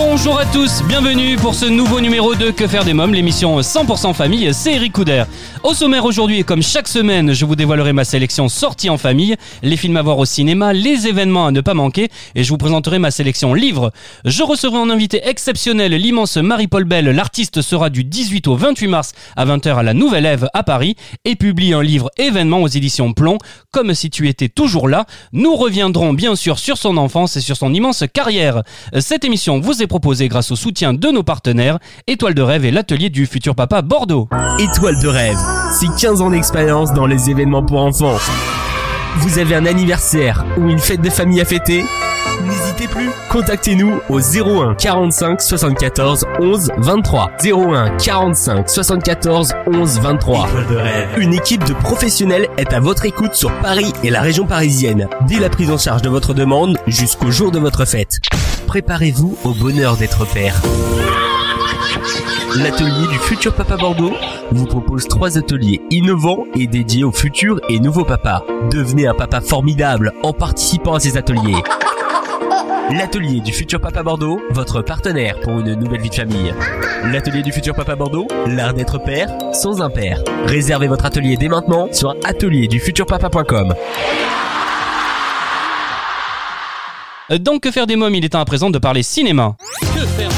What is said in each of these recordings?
Bonjour à tous, bienvenue pour ce nouveau numéro de Que faire des mômes, l'émission 100% famille, c'est Eric Couder. Au sommaire aujourd'hui, comme chaque semaine, je vous dévoilerai ma sélection sortie en famille, les films à voir au cinéma, les événements à ne pas manquer, et je vous présenterai ma sélection livre. Je recevrai en invité exceptionnel l'immense Marie-Paul Bell, l'artiste sera du 18 au 28 mars à 20h à la Nouvelle Ève à Paris, et publie un livre événement aux éditions Plomb, comme si tu étais toujours là. Nous reviendrons bien sûr sur son enfance et sur son immense carrière. Cette émission vous est proposée grâce au soutien de nos partenaires, Étoile de rêve et l'atelier du futur papa Bordeaux. Étoile de rêve, c'est 15 ans d'expérience dans les événements pour enfants. Vous avez un anniversaire ou une fête de famille à fêter? N'hésitez plus, contactez-nous au 01 45 74 11 23. 01 45 74 11 23. Une équipe de professionnels est à votre écoute sur Paris et la région parisienne, dès la prise en charge de votre demande jusqu'au jour de votre fête. Préparez-vous au bonheur d'être père. L'atelier du futur papa Bordeaux vous propose trois ateliers innovants et dédiés aux futurs et nouveaux papas. Devenez un papa formidable en participant à ces ateliers. L'atelier du futur papa Bordeaux, votre partenaire pour une nouvelle vie de famille. L'atelier du futur papa Bordeaux, l'art d'être père sans un père. Réservez votre atelier dès maintenant sur atelierdufuturpapa.com. Donc que faire des mômes, il est temps à présent de parler cinéma. Que faire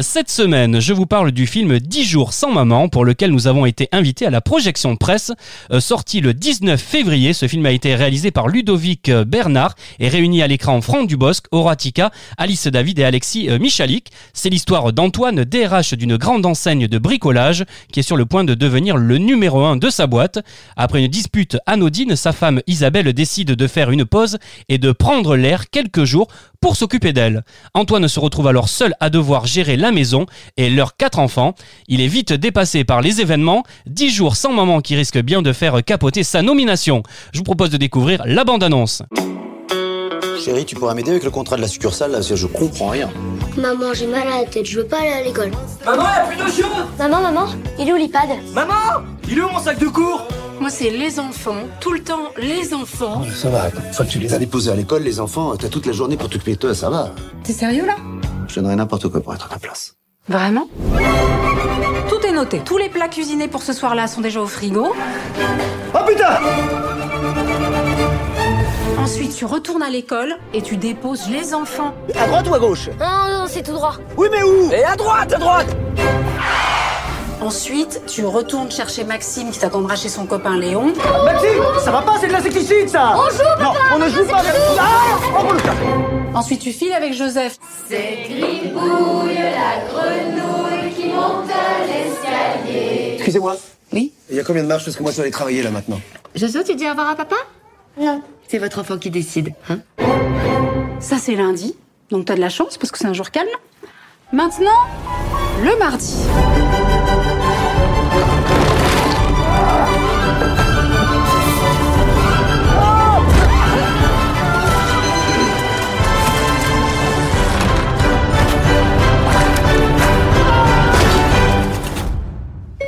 Cette semaine, je vous parle du film 10 jours sans maman pour lequel nous avons été invités à la projection presse euh, sorti le 19 février. Ce film a été réalisé par Ludovic euh, Bernard et réuni à l'écran Franck Dubosc, Horatica, Alice David et Alexis euh, Michalik. C'est l'histoire d'Antoine, DRH d'une grande enseigne de bricolage qui est sur le point de devenir le numéro 1 de sa boîte. Après une dispute anodine, sa femme Isabelle décide de faire une pause et de prendre l'air quelques jours pour s'occuper d'elle. Antoine se retrouve alors seul à devoir gérer la maison et leurs quatre enfants. Il est vite dépassé par les événements, 10 jours sans maman qui risque bien de faire capoter sa nomination. Je vous propose de découvrir la bande-annonce. Chérie, tu pourras m'aider avec le contrat de la succursale là, parce que je comprends rien. Maman, j'ai mal à la tête, je veux pas aller à l'école. Maman, y a plus chaude Maman, maman, il est où l'iPad? Maman Il est où mon sac de cours? Moi, c'est les enfants, tout le temps les enfants. Ça va, une fois que tu les as déposés à l'école, les enfants, t'as toute la journée pour t'occuper de toi, ça va. T'es sérieux là? Je donnerais n'importe quoi pour être à ta place. Vraiment? Tout est noté. Tous les plats cuisinés pour ce soir-là sont déjà au frigo. Oh putain Ensuite, tu retournes à l'école et tu déposes les enfants. À droite ou à gauche? Non, non, c'est tout droit. Oui mais où? Et à droite, à droite Ensuite, tu retournes chercher Maxime qui t'attendra chez son copain Léon. Maxime Ça va pas, c'est de l'insecticide ça On joue Non, on ne joue pas avec... Ah Oh, Dieu. Ensuite, tu files avec Joseph. Excusez-moi. Oui? Il y a combien de marches? Parce que moi je dois aller travailler là maintenant. Jojo, tu dis au revoir à papa? Non. C'est votre enfant qui décide, hein Ça, c'est lundi. Donc, t'as de la chance parce que c'est un jour calme. Maintenant, le mardi.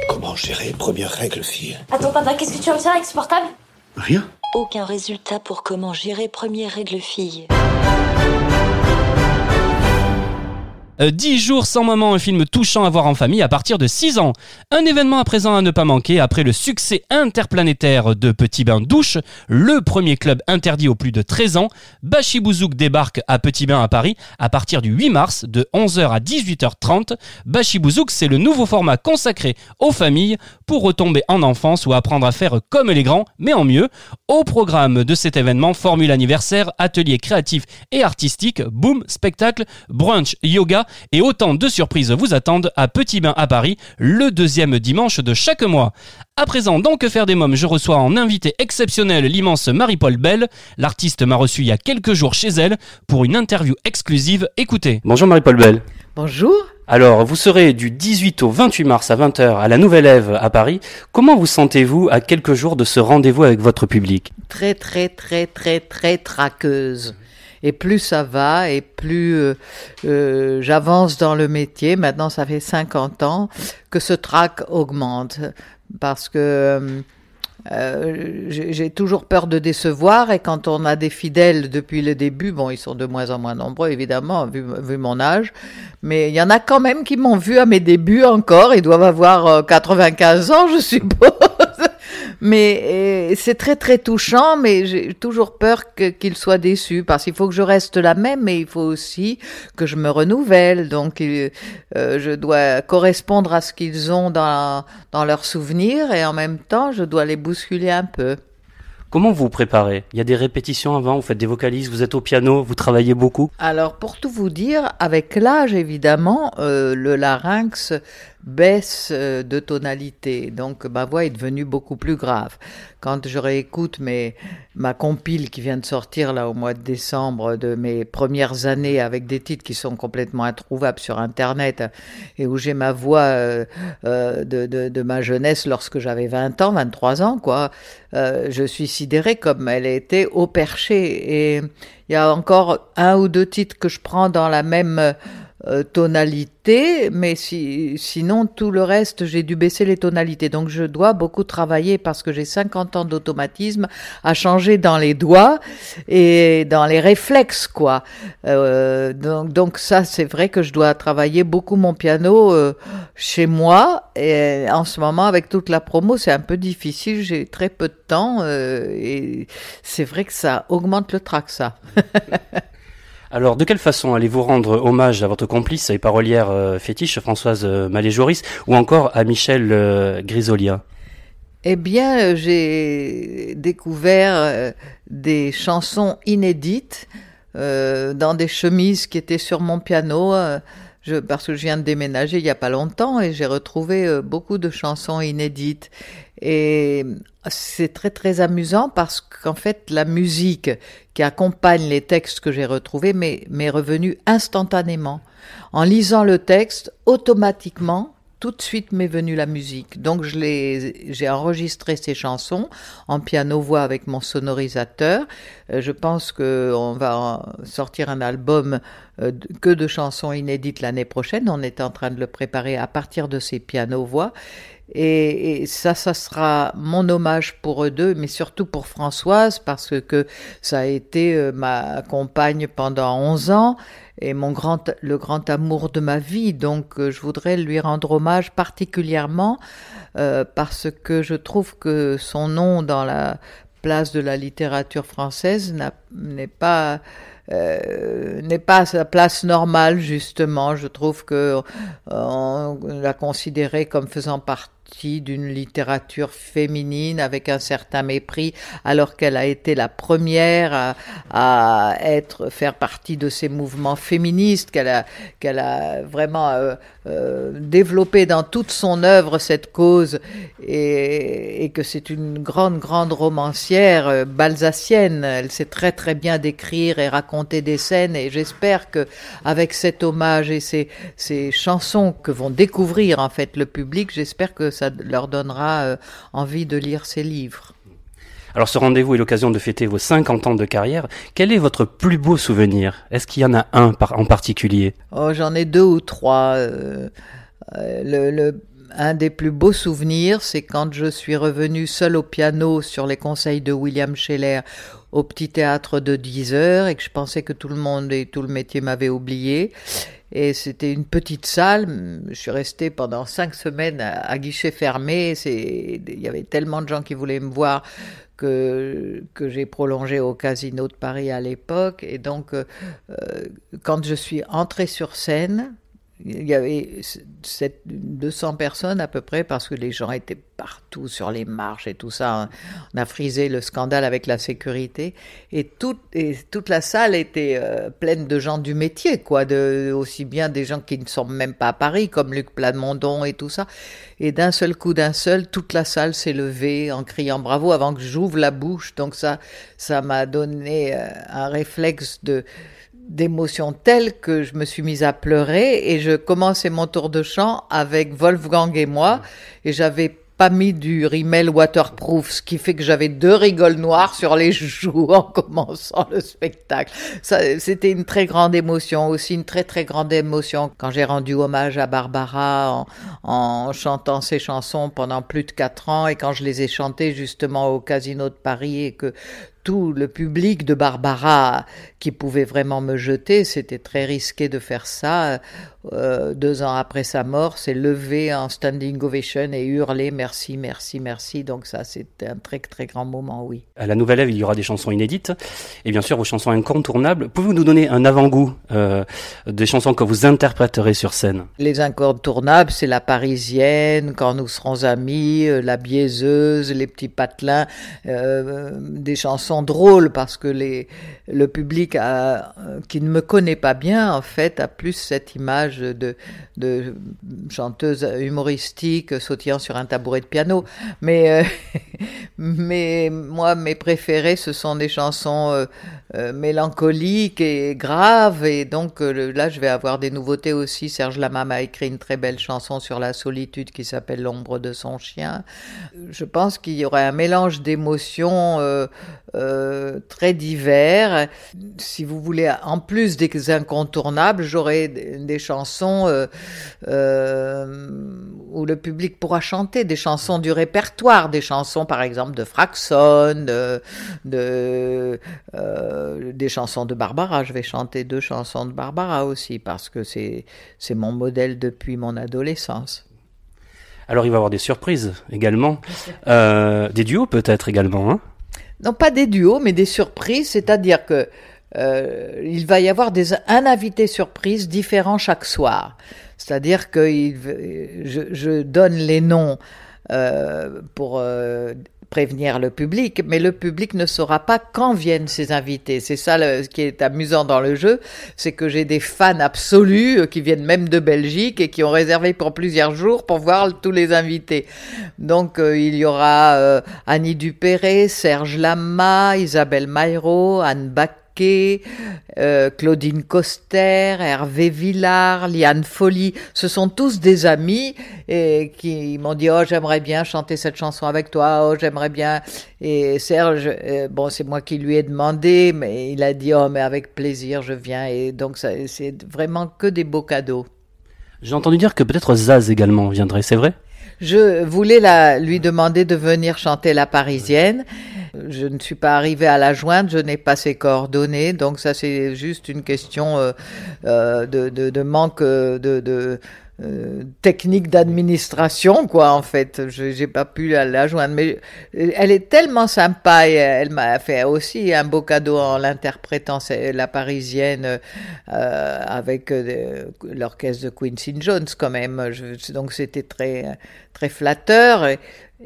Comment gérer Première règle, fille? Attends, papa, qu'est-ce que tu vas me faire avec ce portable? Rien. Aucun résultat pour comment gérer première règle fille. Euh, 10 jours sans maman, un film touchant à voir en famille à partir de 6 ans. Un événement à présent à ne pas manquer après le succès interplanétaire de Petit Bain Douche, le premier club interdit aux plus de 13 ans. Bashi Bouzouk débarque à Petit Bain à Paris à partir du 8 mars de 11h à 18h30. Bashi Bouzouk, c'est le nouveau format consacré aux familles pour retomber en enfance ou apprendre à faire comme les grands, mais en mieux. Au programme de cet événement, formule anniversaire, atelier créatif et artistique, boom, spectacle, brunch, yoga et autant de surprises vous attendent à Petit Bain à Paris le deuxième dimanche de chaque mois. À présent, dans Que faire des mômes, je reçois en invité exceptionnel l'immense Marie-Paul Bell. L'artiste m'a reçu il y a quelques jours chez elle pour une interview exclusive. Écoutez. Bonjour Marie-Paul Bell. Bonjour. Alors, vous serez du 18 au 28 mars à 20h à la Nouvelle Ève à Paris. Comment vous sentez-vous à quelques jours de ce rendez-vous avec votre public? Très, très, très, très, très traqueuse. Et plus ça va, et plus euh, euh, j'avance dans le métier, maintenant ça fait 50 ans, que ce trac augmente. Parce que euh, j'ai toujours peur de décevoir et quand on a des fidèles depuis le début, bon, ils sont de moins en moins nombreux évidemment, vu, vu mon âge, mais il y en a quand même qui m'ont vu à mes débuts encore, ils doivent avoir 95 ans, je suppose. Mais c'est très très touchant, mais j'ai toujours peur qu'ils soient déçus parce qu'il faut que je reste la même, mais il faut aussi que je me renouvelle. Donc euh, je dois correspondre à ce qu'ils ont dans, dans leurs souvenirs et en même temps je dois les bousculer un peu. Comment vous vous préparez? Il y a des répétitions avant, vous faites des vocalises, vous êtes au piano, vous travaillez beaucoup? Alors pour tout vous dire, avec l'âge évidemment, euh, le larynx baisse euh, de tonalité, donc ma voix est devenue beaucoup plus grave. Quand je réécoute mes, ma compile qui vient de sortir là au mois de décembre de mes premières années avec des titres qui sont complètement introuvables sur Internet et où j'ai ma voix euh, euh, de, de, de, ma jeunesse lorsque j'avais 20 ans, 23 ans, quoi, je suis sidérée comme elle était au perché. Et il y a encore un ou deux titres que je prends dans la même euh, tonalité, mais si, sinon tout le reste, j'ai dû baisser les tonalités. Donc je dois beaucoup travailler parce que j'ai 50 ans d'automatisme à changer dans les doigts et dans les réflexes, quoi. Euh, donc, donc ça, c'est vrai que je dois travailler beaucoup mon piano euh, chez moi. Et en ce moment, avec toute la promo, c'est un peu difficile. J'ai très peu de temps et c'est vrai que ça augmente le trac, ça. Alors, de quelle façon allez-vous rendre hommage à votre complice et parolière euh, fétiche, Françoise euh, ou encore à Michel euh, Grisolia Eh bien, j'ai découvert des chansons inédites dans des chemises qui étaient sur mon piano. Je, parce que je viens de déménager il n'y a pas longtemps et j'ai retrouvé beaucoup de chansons inédites. Et c'est très très amusant parce qu'en fait la musique qui accompagne les textes que j'ai retrouvés m'est revenue instantanément. En lisant le texte, automatiquement, tout de suite m'est venue la musique. Donc j'ai enregistré ces chansons en piano-voix avec mon sonorisateur. Euh, je pense qu'on va sortir un album euh, que de chansons inédites l'année prochaine. On est en train de le préparer à partir de ces piano-voix. Et, ça, ça sera mon hommage pour eux deux, mais surtout pour Françoise, parce que ça a été euh, ma compagne pendant 11 ans et mon grand, le grand amour de ma vie. Donc, euh, je voudrais lui rendre hommage particulièrement euh, parce que je trouve que son nom dans la place de la littérature française n'est pas euh, n'est pas sa place normale justement. Je trouve que on l'a considérée comme faisant partie d'une littérature féminine avec un certain mépris, alors qu'elle a été la première à, être faire partie de ces mouvements féministes, qu'elle a qu'elle a vraiment euh, euh, développé dans toute son œuvre cette cause, et, et que c'est une grande grande romancière euh, balsacienne. Elle sait très très bien décrire et raconter des scènes, et j'espère que avec cet hommage et ces ces chansons que vont découvrir en fait le public, j'espère que ça leur donnera euh, envie de lire ces livres. Alors ce rendez-vous est l'occasion de fêter vos 50 ans de carrière. Quel est votre plus beau souvenir? Est-ce qu'il y en a un en particulier? Oh, J'en ai deux ou trois. Euh, euh, le, un des plus beaux souvenirs, c'est quand je suis revenu seul au piano sur les conseils de William Scheller au petit théâtre de 10 heures et que je pensais que tout le monde et tout le métier m'avaient oublié. Et c'était une petite salle. Je suis resté pendant cinq semaines à, guichet fermé. Il y avait tellement de gens qui voulaient me voir que, que j'ai prolongé au Casino de Paris à l'époque. Et donc, euh, quand je suis entré sur scène, il y avait 200 personnes à peu près parce que les gens étaient partout sur les marches et tout ça. On a frisé le scandale avec la sécurité et toute, et toute la salle était euh, pleine de gens du métier, quoi, de, aussi bien des gens qui ne sont même pas à Paris comme Luc Plamondon et tout ça. Et d'un seul coup, d'un seul, toute la salle s'est levée en criant bravo avant que j'ouvre la bouche. Donc ça, ça m'a donné euh, un réflexe de d'émotions telles que je me suis mise à pleurer et je commençais mon tour de chant avec Wolfgang et moi et j'avais pas mis du rimel waterproof, ce qui fait que j'avais deux rigoles noires sur les joues en commençant le spectacle. C'était une très grande émotion, aussi une très très grande émotion quand j'ai rendu hommage à Barbara en, en, chantant ses chansons pendant plus de quatre ans et quand je les ai chantées justement au Casino de Paris et que tout le public de Barbara qui pouvait vraiment me jeter, c'était très risqué de faire ça. Euh, deux ans après sa mort, s'est levé en standing ovation et hurlé merci, merci, merci. Donc ça, c'était un très très grand moment, oui. À la Nouvelle Ève, il y aura des chansons inédites et bien sûr vos chansons incontournables. Pouvez-vous nous donner un avant-goût euh, des chansons que vous interpréterez sur scène? Les incontournables, c'est la Parisienne, Quand nous serons amis, euh, la Biaiseuse, les petits patelins, euh, des chansons drôles parce que les, le public a, qui ne me connaît pas bien, en fait, a plus cette image de, de chanteuse humoristique sautillant sur un tabouret de piano. Mais, euh, mais moi, mes préférés, ce sont des chansons euh, euh, mélancoliques et graves. Et donc là, je vais avoir des nouveautés aussi. Serge Lama a écrit une très belle chanson sur la solitude qui s'appelle L'ombre de son chien. Je pense qu'il y aurait un mélange d'émotions très divers. Si vous voulez, en plus des incontournables, j'aurai des chansons euh, euh, où le public pourra chanter, des chansons du répertoire, des chansons par exemple de Fraxon, de, de euh, des chansons de Barbara. Je vais chanter deux chansons de Barbara aussi parce que c'est c'est mon modèle depuis mon adolescence. Alors il va y avoir des surprises également, des duos peut-être également. Hein? Non, pas des duos, mais des surprises, c'est-à-dire que euh, il va y avoir des, un invité surprise différent chaque soir. C'est-à-dire que je, donne les noms euh, pour euh, prévenir le public, mais le public ne saura pas quand viennent ces invités. C'est ça ce qui est amusant dans le jeu, c'est que j'ai des fans absolus qui viennent même de Belgique et qui ont réservé pour plusieurs jours pour voir tous les invités. Donc il y aura Annie Dupéré, Serge Lama, Isabelle Mairo, Anne Bac euh, Claudine Coster, Hervé Villard, Liane Folly, ce sont tous des amis et qui m'ont dit oh j'aimerais bien chanter cette chanson avec toi, oh j'aimerais bien. Et Serge euh, bon c'est moi qui lui ai demandé mais il a dit oh mais avec plaisir je viens. Et donc c'est vraiment que des beaux cadeaux. J'ai entendu dire que peut-être Zaz également viendrait, c'est vrai? Je voulais la, lui demander de venir chanter la Parisienne. Je ne suis pas arrivée à la joindre, je n'ai pas ses coordonnées, donc ça c'est juste une question euh, euh, de, de, de, manque de, de euh, technique d'administration, quoi, en fait. J'ai pas pu la, la, joindre, mais elle est tellement sympa et elle m'a fait aussi un beau cadeau en l'interprétant, la parisienne, euh, avec euh, l'orchestre de Quincy Jones, quand même. Donc c'était très, très flatteur et,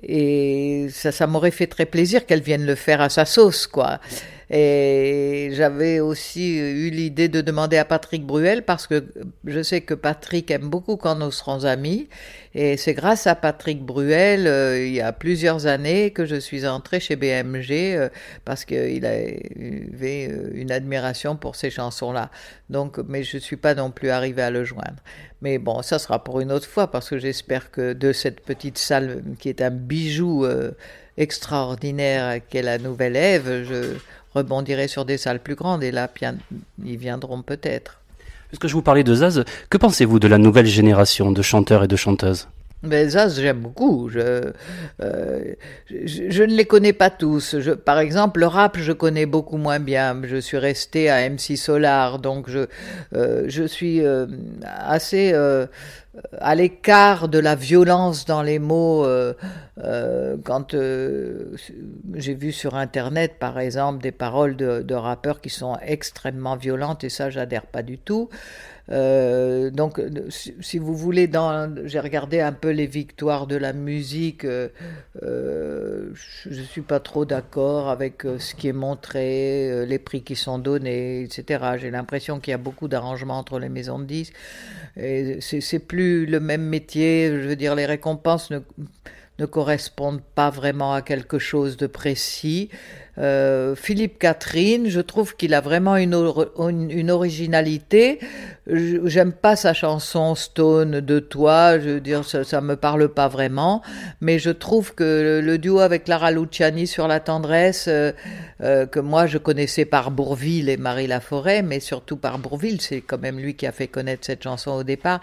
et ça, ça m'aurait fait très plaisir qu'elle vienne le faire à sa sauce, quoi. Et j'avais aussi eu l'idée de demander à Patrick Bruel parce que je sais que Patrick aime beaucoup quand nous serons amis. Et c'est grâce à Patrick Bruel, euh, il y a plusieurs années, que je suis entrée chez BMG euh, parce qu'il avait une admiration pour ces chansons-là. Donc, mais je suis pas non plus arrivée à le joindre. Mais bon, ça sera pour une autre fois parce que j'espère que de cette petite salle qui est un bijou euh, extraordinaire qu'est la Nouvelle Ève, je rebondirai sur des salles plus grandes et là, ils viendront peut-être. Puisque je vous parlais de Zaz, que pensez-vous de la nouvelle génération de chanteurs et de chanteuses? Mais ça, j'aime beaucoup. Je, euh, je, je, ne les connais pas tous. Je, par exemple, le rap, je connais beaucoup moins bien. Je suis resté à MC Solar, donc je, euh, je suis euh, assez à l'écart de la violence dans les mots. Euh, quand euh, j'ai vu sur Internet, par exemple, des paroles de, rappeurs qui sont extrêmement violentes, et ça, j'adhère pas du tout. Euh, donc, si, vous voulez, j'ai regardé un peu les victoires de la musique. Je ne suis pas trop d'accord avec ce qui est montré, les prix qui sont donnés, etc. J'ai l'impression qu'il y a beaucoup d'arrangements entre les maisons de disques. Et c'est plus le même métier. Je veux dire, les récompenses ne ne correspondent pas vraiment à quelque chose de précis. Euh, Philippe Catherine, je trouve qu'il a vraiment une, originalité. J'aime pas sa chanson Stone de toi, je veux dire, ça, ça me parle pas vraiment, mais je trouve que le, le duo avec Clara Luciani sur la tendresse, euh, euh, que moi je connaissais par Bourville et Marie Laforêt, mais surtout par Bourville, c'est quand même lui qui a fait connaître cette chanson au départ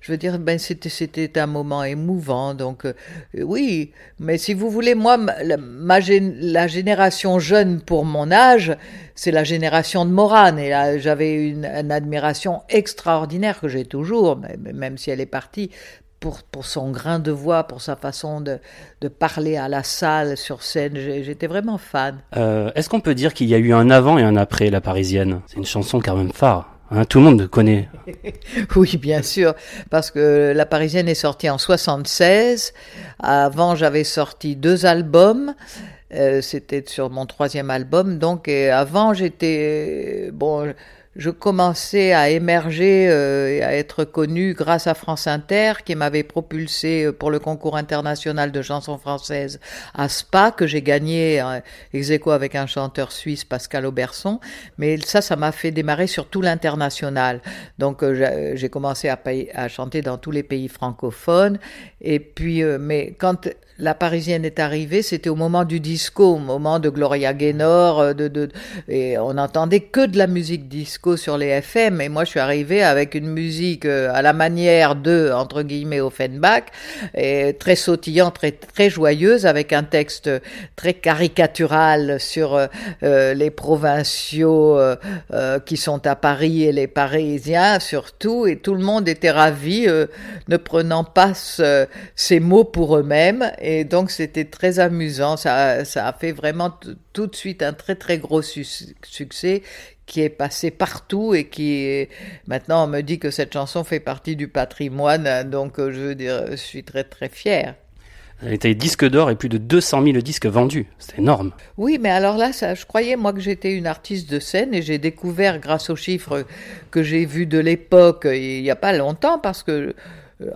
je veux dire, ben c'était un moment émouvant. Donc euh, oui, mais si vous voulez, moi, la génération jeune pour mon âge, c'est la génération de Morane. Et là, j'avais une, une, admiration extraordinaire que j'ai toujours, même si elle est partie. Pour, pour son grain de voix, pour sa façon de, de parler à la salle, sur scène, j'étais vraiment fan. Euh, Est-ce qu'on peut dire qu'il y a eu un avant et un après La Parisienne? C'est une chanson quand même phare. Hein, tout le monde connaît. oui, bien sûr, parce que La Parisienne est sortie en 76. Avant, j'avais sorti deux albums. Euh, C'était sur mon troisième album. Donc, avant, j'étais bon je commençais à émerger euh, et à être connu grâce à France Inter, qui m'avait propulsé euh, pour le concours international de chansons françaises à Spa, que j'ai gagné euh, ex avec un chanteur suisse, Pascal Auberson. Mais ça, ça m'a fait démarrer sur tout l'international. Donc, euh, j'ai commencé à, à, chanter dans tous les pays francophones. Et puis, euh, mais quand la Parisienne est arrivée, c'était au moment du disco, au moment de Gloria Gaynor, euh, de, de, et on n'entendait que de la musique disco sur les FM. Et moi, je suis arrivée avec une musique euh, à la manière de, entre guillemets, Offenbach, et très sautillante, très, très joyeuse, avec un texte très caricatural sur euh, les provinciaux qui sont à Paris et les Parisiens surtout. Et tout le monde était ravi, ne prenant pas ce, ces mots pour eux-mêmes. Et donc c'était très amusant. Ça, ça a fait vraiment tout de suite un très très gros su succès qui est passé partout et qui est... maintenant on me dit que cette chanson fait partie du patrimoine. Donc je veux dire, je suis très très fière. Elle était disque d'or et plus de 200 000 disques vendus. C'est énorme. Oui, mais alors là, ça, je croyais, moi, que j'étais une artiste de scène et j'ai découvert, grâce aux chiffres que j'ai vus de l'époque, il n'y a pas longtemps, parce que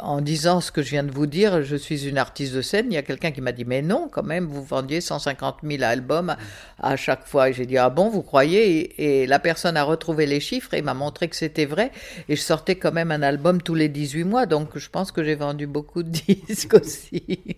en disant ce que je viens de vous dire, je suis une artiste de scène, il y a quelqu'un qui m'a dit mais non quand même, vous vendiez 150 000 albums à chaque fois. Et j'ai dit ah bon, vous croyez? Et, et, la personne a retrouvé les chiffres et m'a montré que c'était vrai. Et je sortais quand même un album tous les 18 mois, donc je pense que j'ai vendu beaucoup de disques aussi.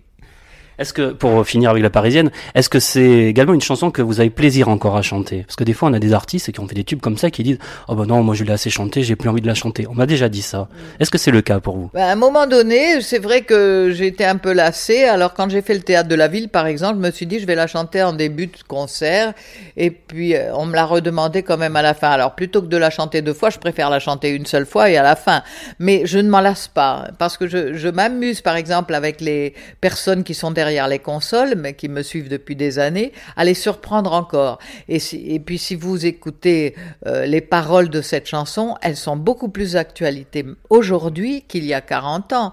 Est-ce que, pour finir avec la parisienne, est-ce que c'est également une chanson que vous avez plaisir encore à chanter? Parce que des fois, on a des artistes qui ont fait des tubes comme ça qui disent Oh ben non, moi je l'ai assez chanté, j'ai plus envie de la chanter. On m'a déjà dit ça. Est-ce que c'est le cas pour vous? Ben, À un moment donné, c'est vrai que j'étais un peu lassée. Alors, quand j'ai fait le théâtre de la ville, par exemple, je me suis dit Je vais la chanter en début de concert. Et puis, on me l'a redemandé quand même à la fin. Alors, plutôt que de la chanter deux fois, je préfère la chanter une seule fois et à la fin. Mais je ne m'en lasse pas. Parce que je, je m'amuse, par exemple, avec les personnes qui sont derrière derrière les consoles, mais qui me suivent depuis des années, à les surprendre encore. Et, puis si vous écoutez euh, les paroles de cette chanson, elles sont beaucoup plus d'actualité aujourd'hui qu'il y a 40 ans,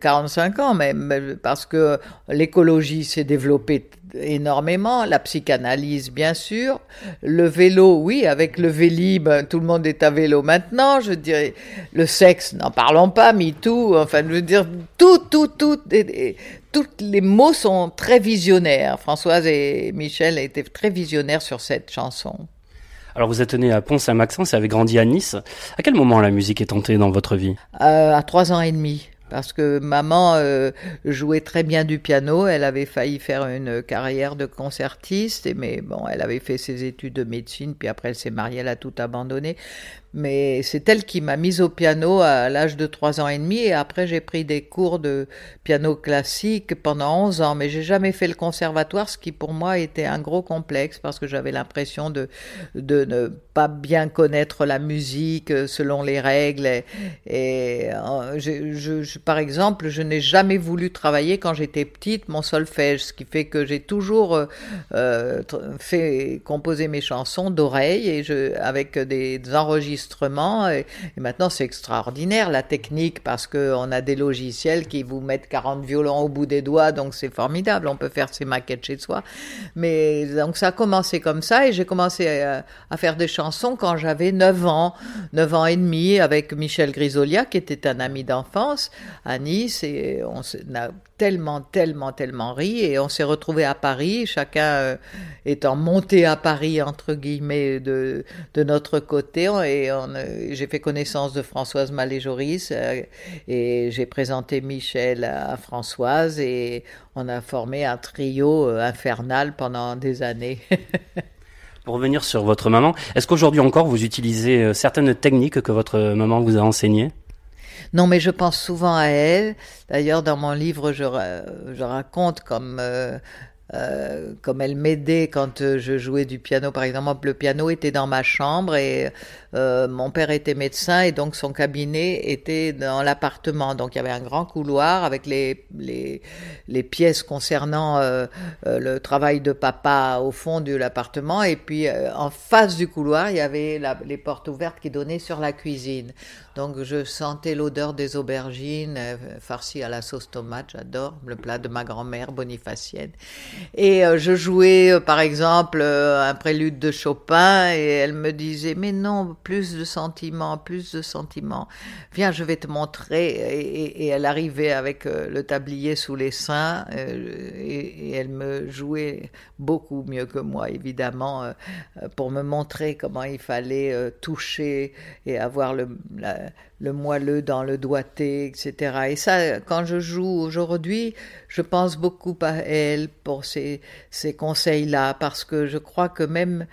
45 ans même, parce que l'écologie s'est développée énormément, la psychanalyse bien sûr, le vélo, oui, avec le Vélib, tout le monde est à vélo maintenant, je dirais, le sexe, n'en parlons pas, MeToo, enfin, je veux dire, tout, tout, tout, et, tous les mots sont très visionnaires. Françoise et Michel étaient très visionnaires sur cette chanson. Alors vous êtes né à Pont-Saint-Maxence et avez grandi à Nice. À quel moment la musique est entrée dans votre vie? Euh, À trois ans et demi. Parce que maman euh, jouait très bien du piano, elle avait failli faire une carrière de concertiste, mais bon, elle avait fait ses études de médecine, puis après elle s'est mariée, elle a tout abandonné. Mais c'est elle qui m'a mise au piano à l'âge de trois ans et demi et après j'ai pris des cours de piano classique pendant 11 ans, mais j'ai jamais fait le conservatoire, ce qui pour moi était un gros complexe parce que j'avais l'impression de, de ne pas bien connaître la musique euh, selon les règles et, euh, par exemple, je n'ai jamais voulu travailler quand j'étais petite mon solfège, ce qui fait que j'ai toujours euh, fait composer mes chansons d'oreille et avec des, des enregistrements. Et, maintenant, c'est extraordinaire la technique parce qu'on a des logiciels qui vous mettent 40 violons au bout des doigts, donc c'est formidable. On peut faire ses maquettes chez soi. Mais donc ça a commencé comme ça et j'ai commencé à, à, faire des chansons quand j'avais 9 ans, 9 ans et demi avec Michel Grisolia qui était un ami d'enfance à Nice et on a tellement, tellement, tellement ri et on s'est retrouvés à Paris, chacun euh, étant monté à Paris entre guillemets de, de notre côté euh, j'ai fait connaissance de Françoise Malé-Joris euh, et j'ai présenté Michel à Françoise et on a formé un trio infernal pendant des années. Pour revenir sur votre maman, est-ce qu'aujourd'hui encore vous utilisez certaines techniques que votre maman vous a enseignées? Non, mais je pense souvent à elle. D'ailleurs, dans mon livre, je, je raconte comme euh, euh, comme elle m'aidait quand euh, je jouais du piano, par exemple, le piano était dans ma chambre et euh, mon père était médecin et donc son cabinet était dans l'appartement. Donc il y avait un grand couloir avec les, les, les pièces concernant euh, euh, le travail de papa au fond de l'appartement et puis en face du couloir, il y avait la, les portes ouvertes qui donnaient sur la cuisine. Donc je sentais l'odeur des aubergines farcies à la sauce tomate, j'adore, le plat de ma grand-mère bonifacienne. Et euh, je jouais, euh, par exemple, euh, un prélude de Chopin et elle me disait, mais non, plus de sentiments, plus de sentiments. Viens, je vais te montrer. Et, elle arrivait avec le tablier sous les seins et, elle me jouait beaucoup mieux que moi, évidemment, pour me montrer comment il fallait toucher et avoir le, le moelleux dans le doigté, etc. Et ça, quand je joue aujourd'hui, je pense beaucoup à elle pour ces, ces conseils-là, parce que je crois que même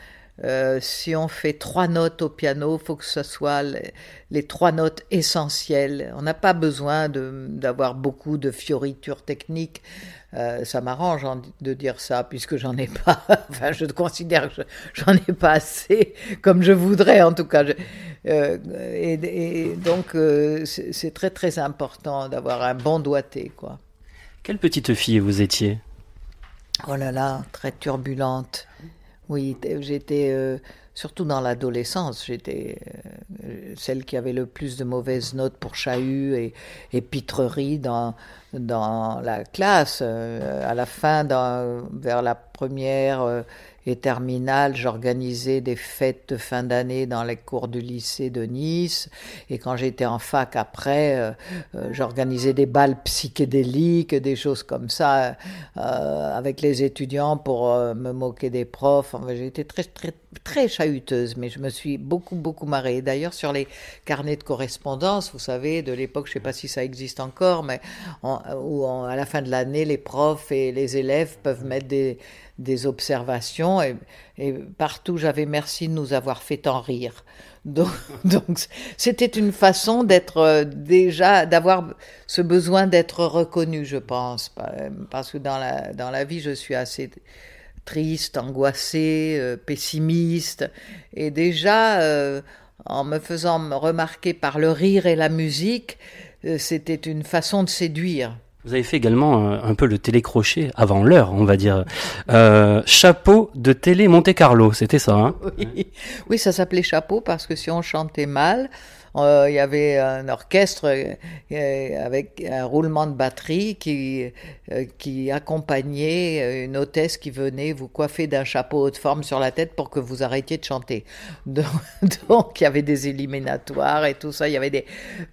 euh, si on fait trois notes au piano, il faut que ce soit les, les trois notes essentielles. On n'a pas besoin d'avoir beaucoup de fioritures techniques. Euh, ça m'arrange de dire ça, puisque j'en ai pas. enfin, je considère que j'en ai pas assez, comme je voudrais en tout cas. Je, euh, et, et, donc, euh, c'est très très important d'avoir un bon doigté, quoi. Quelle petite fille vous étiez? Oh là là, très turbulente. Oui, j'étais surtout dans l'adolescence, j'étais euh, celle qui avait le plus de mauvaises notes pour chahut et, et pitrerie dans, dans la classe. Euh, à la fin, vers la première et terminale, j'organisais des fêtes de fin d'année dans les cours du lycée de Nice. Et quand j'étais en fac après, euh, euh, j'organisais des balles psychédéliques, des choses comme ça, euh, avec les étudiants pour euh, me moquer des profs. J'étais très, très, très chahuteuse, mais je me suis beaucoup, beaucoup marrée. D'ailleurs, sur les carnets de correspondance, vous savez, de l'époque, je ne sais pas si ça existe encore, mais où à la fin de l'année, les profs et les élèves peuvent mettre des des observations et, partout j'avais merci de nous avoir fait en rire. Donc, c'était une façon d'être euh, déjà d'avoir ce besoin d'être reconnu, je pense, parce que dans la dans la vie je suis assez triste, angoissée, euh, pessimiste et déjà euh, en me faisant remarquer par le rire et la musique, c'était une façon de séduire. Vous avez fait également euh, un peu le télécrochet avant l'heure, on va dire. Euh, chapeau de télé Monte Carlo, c'était ça. Hein? Oui. oui, ça s'appelait chapeau parce que si on chantait mal, euh, il y avait un orchestre euh, avec un roulement de batterie qui, euh, qui accompagnait une hôtesse qui venait vous coiffer d'un chapeau haute forme sur la tête pour que vous arrêtiez de chanter. Donc, il y avait des éliminatoires et tout ça, il y avait des,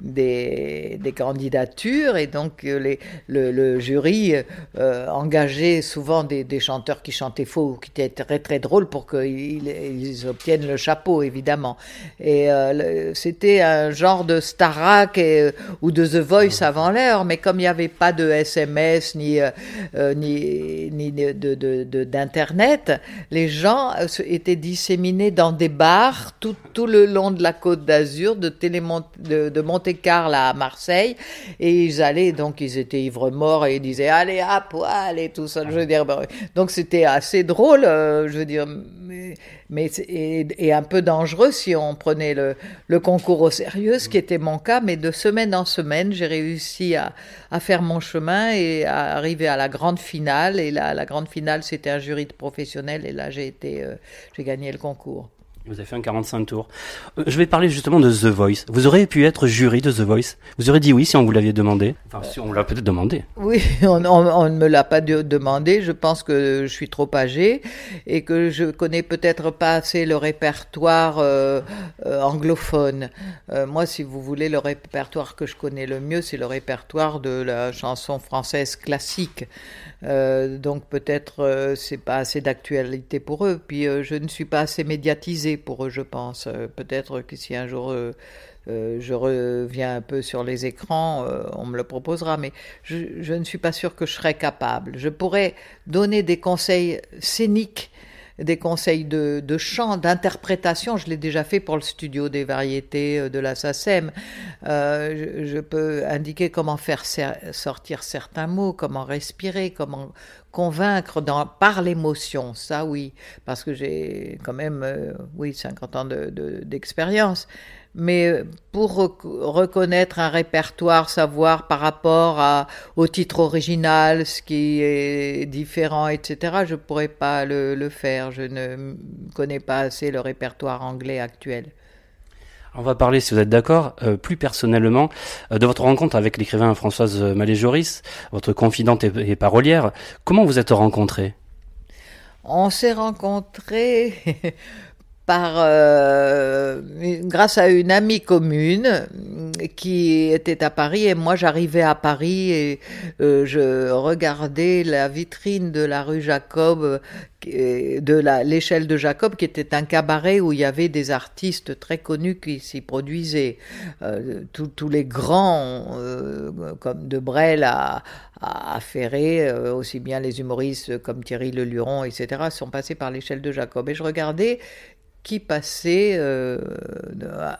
des, des candidatures et donc le jury euh, engageait souvent des, des chanteurs qui chantaient faux ou qui étaient très très drôles pour qu'ils ils obtiennent le chapeau évidemment. Et euh, c'était un genre de Starac et, ou de The Voice avant l'heure, mais comme il n'y avait pas de SMS ni, euh, euh, ni, ni de- d'internet, les gens euh, étaient disséminés dans des bars tout, tout le long de la Côte d'Azur, de, de, Monte-Carlo à Marseille, et ils allaient donc ils étaient ivres morts et ils disaient allez à poil et tout ça. Je veux dire, bah, donc c'était assez drôle, euh, je veux dire, mais, mais et, et un peu dangereux si on prenait le, le concours au sérieux, ce qui était mon cas. Mais de semaine en semaine, j'ai réussi à, à faire mon chemin et à arriver à la grande finale. Et là, la grande finale, c'était un jury de professionnels et là, j'ai été, euh, j'ai gagné le concours. Vous avez fait un 45 tours. Euh, Je vais parler justement de The Voice. Vous auriez pu être jury de The Voice. Vous aurez dit oui si on vous l'aviez demandé. Enfin, si on l'a peut-être demandé. Oui, on, ne me l'a pas de- demandé. Je pense que je suis trop âgée et que je connais peut-être pas assez le répertoire euh, euh, anglophone. Moi, si vous voulez, le répertoire que je connais le mieux, c'est le répertoire de la chanson française classique. Euh, donc peut-être euh, c'est pas assez d'actualité pour eux. Puis euh, je ne suis pas assez médiatisée pour eux, je pense. Euh, peut-être que si un jour je reviens un peu sur les écrans, on me le proposera, mais je, je ne suis pas sûre que je serais capable. Je pourrais donner des conseils scéniques, des conseils de, chant, d'interprétation. Je l'ai déjà fait pour le studio des variétés euh, de la SACEM. Euh, je, peux indiquer comment faire sortir certains mots, comment respirer, comment convaincre par l'émotion. Ça, oui, parce que j'ai quand même, euh, oui, 50 ans de- de- d'expérience. Mais pour rec- reconnaître un répertoire, savoir par rapport à, au titre original, ce qui est différent, etc., je pourrais pas le, le faire. Je ne connais pas assez le répertoire anglais actuel. On va parler, si vous êtes d'accord, euh, plus personnellement, euh, de votre rencontre avec l'écrivain Françoise Malé-Joris, votre confidente et, et parolière. Comment vous êtes rencontrés? On s'est rencontrés euh, grâce à une amie commune qui était à Paris et moi j'arrivais à Paris et euh, je regardais la vitrine de la rue Jacob euh, de l'échelle de Jacob qui était un cabaret où il y avait des artistes très connus qui s'y produisaient. Euh, tous les grands euh, comme de Brel à, à, Ferré euh, aussi bien les humoristes comme Thierry Leluron etc sont passés par l'échelle de Jacob. Et je regardais qui passait euh,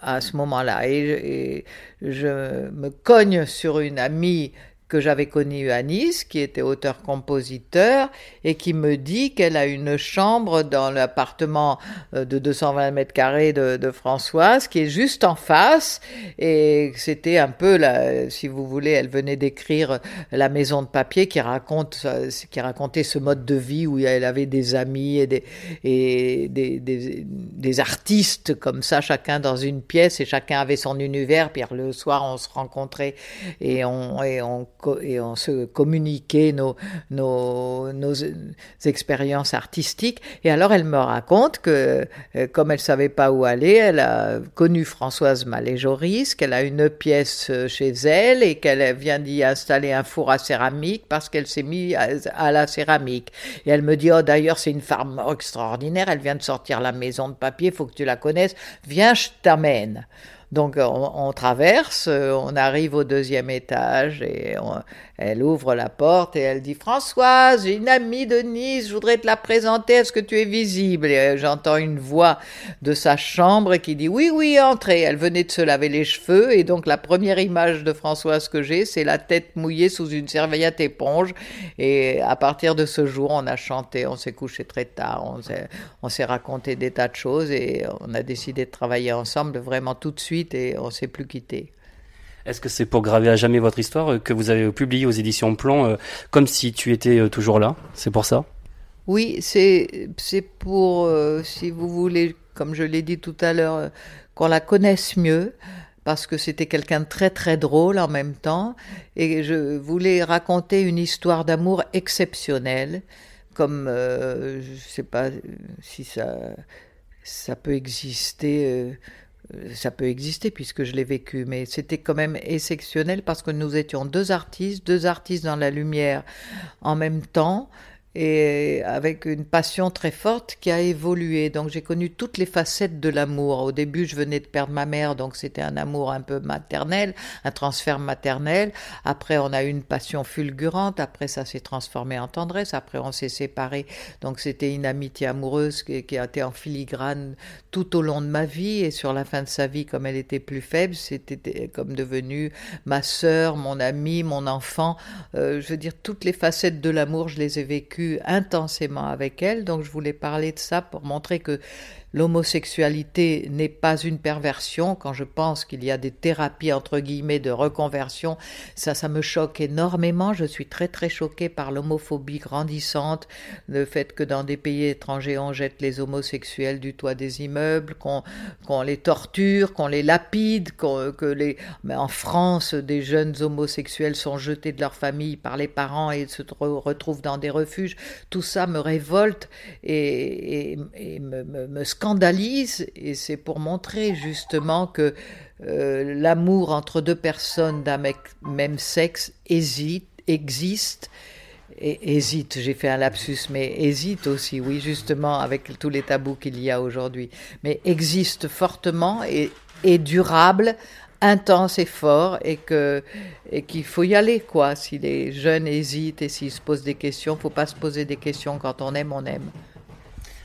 à, ce moment-là. Et je me cogne sur une amie que j'avais connue à Nice, qui était auteur-compositeur, et qui me dit qu'elle a une chambre dans l'appartement euh, de 220 mètres carrés de, de Françoise, qui est juste en face, et c'était un peu, la, si vous voulez, elle venait d'écrire La maison de papier, qui raconte, qui racontait ce mode de vie où elle avait des amis et des, artistes comme ça, chacun dans une pièce, et chacun avait son univers, puis le soir on se rencontrait et on, et on se communiquait nos, nos, nos expériences artistiques. Et alors elle me raconte que, euh, comme elle savait pas où aller, elle a connu Françoise Malé-Joris, qu'elle a une pièce euh, chez elle et qu'elle vient d'y installer un four à céramique parce qu'elle s'est mise à, à la céramique. Et elle me dit, oh d'ailleurs c'est une femme extraordinaire, elle vient de sortir la maison de papier, faut que tu la connaisses, viens, je t'amène. Donc on, traverse, euh, on arrive au deuxième étage et elle ouvre la porte et elle dit Françoise, une amie de Nice, je voudrais te la présenter, est-ce que tu es visible? Et euh, j'entends une voix de sa chambre qui dit oui, oui, entrez. Elle venait de se laver les cheveux et donc la première image de Françoise que j'ai, c'est la tête mouillée sous une serviette éponge. Et à partir de ce jour, on a chanté, on s'est couché très tard, on s'est raconté des tas de choses et on a décidé de travailler ensemble vraiment tout de suite et on s'est plus quitté. Est-ce que c'est pour graver à jamais votre histoire euh, que vous avez publié aux éditions Plomb euh, comme si tu étais euh, toujours là? C'est pour ça? Oui, c'est pour, euh, si vous voulez, comme je l'ai dit tout à l'heure, euh, qu'on la connaisse mieux, parce que c'était quelqu'un de très très drôle en même temps, et je voulais raconter une histoire d'amour exceptionnelle, comme je sais pas si ça ça peut exister. Euh, ça peut exister puisque je l'ai vécu, mais c'était quand même exceptionnel parce que nous étions deux artistes, deux artistes dans la lumière en même temps, et avec une passion très forte qui a évolué. Donc j'ai connu toutes les facettes de l'amour. Au début, je venais de perdre ma mère, donc c'était un amour un peu maternel, un transfert maternel. Après, on a eu une passion fulgurante. Après, ça s'est transformé en tendresse. Après, on s'est séparés. Donc c'était une amitié amoureuse qui, a été en filigrane tout au long de ma vie. Et sur la fin de sa vie, comme elle était plus faible, c'était comme devenue ma sœur, mon amie, mon enfant. Euh, je veux dire, toutes les facettes de l'amour, je les ai vécues intensément avec elle. Donc je voulais parler de ça pour montrer que l'homosexualité n'est pas une perversion. Quand je pense qu'il y a des thérapies entre guillemets de reconversion, ça, ça me choque énormément. Je suis très très choquée par l'homophobie grandissante, le fait que dans des pays étrangers on jette les homosexuels du toit des immeubles, qu'on les torture, qu'on les lapide, qu'on que les mais en France des jeunes homosexuels sont jetés de leur famille par les parents et se retrouvent dans des refuges. Tout ça me révolte et me, me, me scandalise et c'est pour montrer justement que euh, l'amour entre deux personnes d'un même sexe hésite, existe et hésite, j'ai fait un lapsus, mais hésite aussi, oui, justement, avec tous les tabous qu'il y a aujourd'hui, mais existe fortement et est durable, intense et fort, et et qu'il faut y aller, quoi. Si les jeunes hésitent et s'ils se posent des questions, faut pas se poser des questions. Quand on aime, on aime.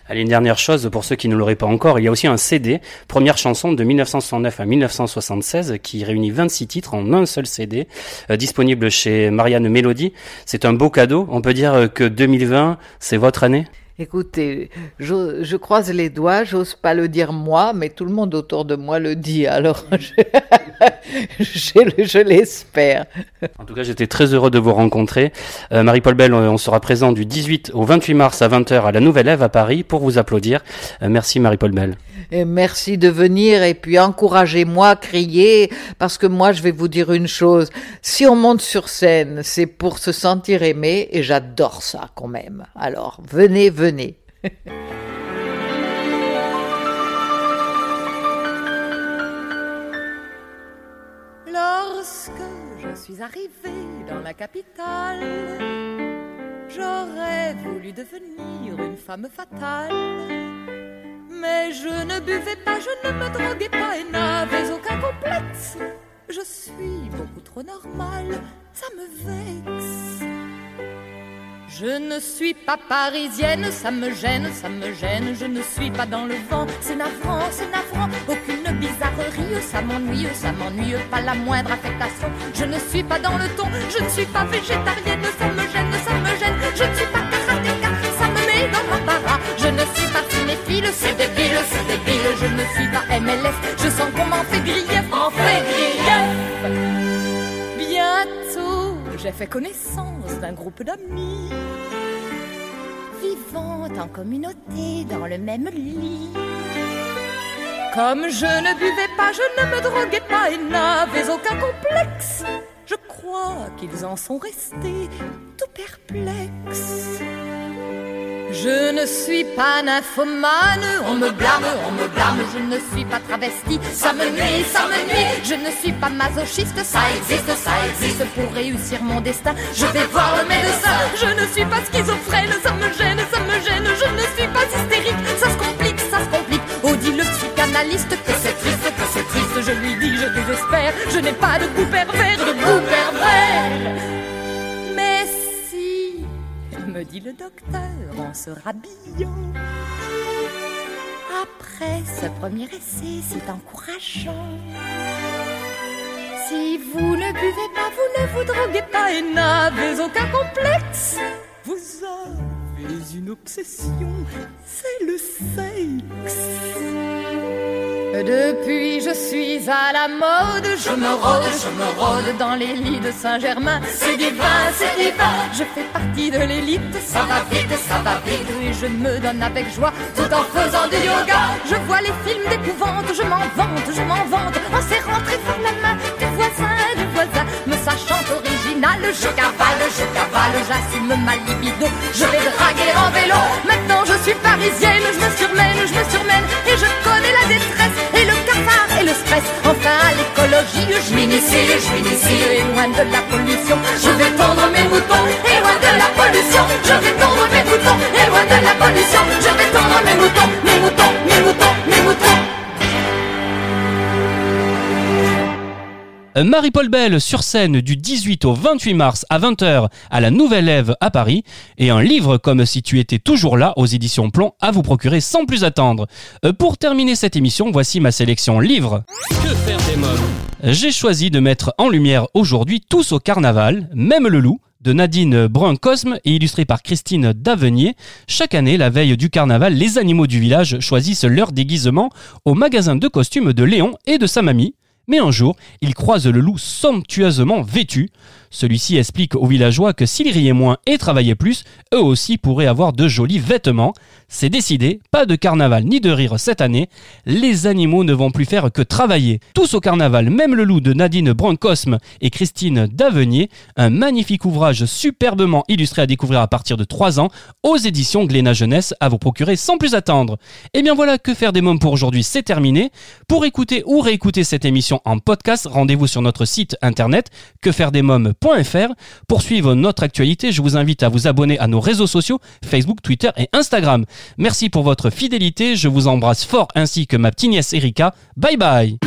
Allez, une dernière chose pour ceux qui ne l'auraient pas encore, il y a aussi un CD, première chanson de 1969 à 1976, qui réunit 26 titres en un seul CD, euh, disponible chez Marianne Mélodie. C'est un beau cadeau. On peut dire que 2020, c'est votre année? Écoutez, je, je, croise les doigts, j'ose pas le dire moi, mais tout le monde autour de moi le dit, alors je, je, je l'espère. En tout cas, j'étais très heureux de vous rencontrer. Euh, Marie-Paul Bell, on sera présent du 18 au 28 mars à 20h à la Nouvelle Ève à Paris pour vous applaudir. Euh, merci Marie-Paul Bell. Et merci de venir et puis encouragez-moi, criez, parce que moi je vais vous dire une chose, si on monte sur scène, c'est pour se sentir aimé et j'adore ça quand même. Alors venez, venez. Lorsque je suis arrivée dans la capitale, j'aurais voulu devenir une femme fatale. Mais je ne buvais pas, je ne me droguais pas et n'avais aucun complexe. Je suis beaucoup trop normale, ça me vexe. Je ne suis pas parisienne, ça me gêne, ça me gêne. Je ne suis pas dans le vent, c'est navrant, c'est navrant. Aucune bizarrerie, ça m'ennuie, ça m'ennuie, pas la moindre affectation. Je ne suis pas dans le ton, je ne suis pas végétarienne, ça me gêne, ça me gêne. Je ne suis pas karatéka, ça me met dans l'embarras. Je ne suis pas cinéphile, c'est débile, c'est débile. Je ne suis pas MLS, je sens qu'on m'en fait grief, m'en fait grief. Bientôt, j'ai fait connaissance d'un groupe d'amis vivant en communauté dans le même lit. Comme je ne buvais pas, je ne me droguais pas et n'avais aucun complexe. Je crois qu'ils en sont restés tout perplexes. Je ne suis pas nymphomane, on me blâme, on me blâme, je ne suis pas travesti, ça me nuit, ça me nuit, je ne suis pas masochiste, ça existe, ça existe, pour réussir mon destin, je vais voir le médecin, je ne suis pas schizophrène, ça me gêne, ça me gêne, je ne suis pas hystérique, ça se complique, ça se complique, oh dit le psychanalyste que c'est triste, que c'est triste, je lui dis, je désespère, je n'ai pas de goût pervers, de goût pervers, me dit le docteur en se rhabillant. Après ce premier essai, c'est encourageant. Si vous ne buvez pas, vous ne vous droguez pas et n'avez aucun complexe, vous avez une obsession, c'est le sexe. Depuis je suis à la mode, je me rôde, je me rôde dans les lits de Saint-Germain. C'est divin, c'est divin, je fais partie de l'élite. Ça va vite, ça va vite, et je me donne avec joie tout en faisant du yoga. Je vois les films d'épouvante, je m'en vante, je m'en vante en serrant très fort la main voisin, du voisin. Me sachant original, je cavale, je cavale, j'assume ma libido. Je vais draguer en vélo. Maintenant je suis parisienne, je me surmène, je me surmène et je connais la détresse et le cafard et le stress. Enfin à l'écologie, je m'initie, je m'initie et loin de la pollution. Je vais tendre mes moutons et loin de la pollution, je vais tendre mes mission, je vais tendre mes moutons, mes moutons, mes moutons, mes moutons. Marie-Paul Bell sur scène du 18 au 28 mars à 20h à la Nouvelle Ève à Paris et un livre comme si tu étais toujours là aux éditions Plomb à vous procurer sans plus attendre. Euh, Pour terminer cette émission, voici ma sélection livre. Que faire des mômes? J'ai choisi de mettre en lumière aujourd'hui Tous au carnaval, même le loup de Nadine Brun-Cosme et illustré par Christine Davenier. Chaque année, la veille du carnaval, les animaux du village choisissent leur déguisement au magasin de costumes de Léon et de sa mamie. Mais un jour, ils croisent le loup somptueusement vêtu. Celui-ci explique aux villageois que s'ils riaient moins et travaillaient plus, eux aussi pourraient avoir de jolis vêtements. C'est décidé, pas de carnaval ni de rire cette année. Les animaux ne vont plus faire que travailler. Tous au carnaval, même le loup de Nadine Brancosme et Christine Davenier, un magnifique ouvrage superbement illustré à découvrir à partir de 3 ans aux éditions Glénat Jeunesse à vous procurer sans plus attendre. Et bien voilà, que faire des mômes pour aujourd'hui, c'est terminé. Pour écouter ou réécouter cette émission en podcast, rendez-vous sur notre site internet Pour suivre notre actualité, je vous invite à vous abonner à nos réseaux sociaux Facebook, Twitter et Instagram. Merci pour votre fidélité, je vous embrasse fort ainsi que ma petite nièce Erika. Bye bye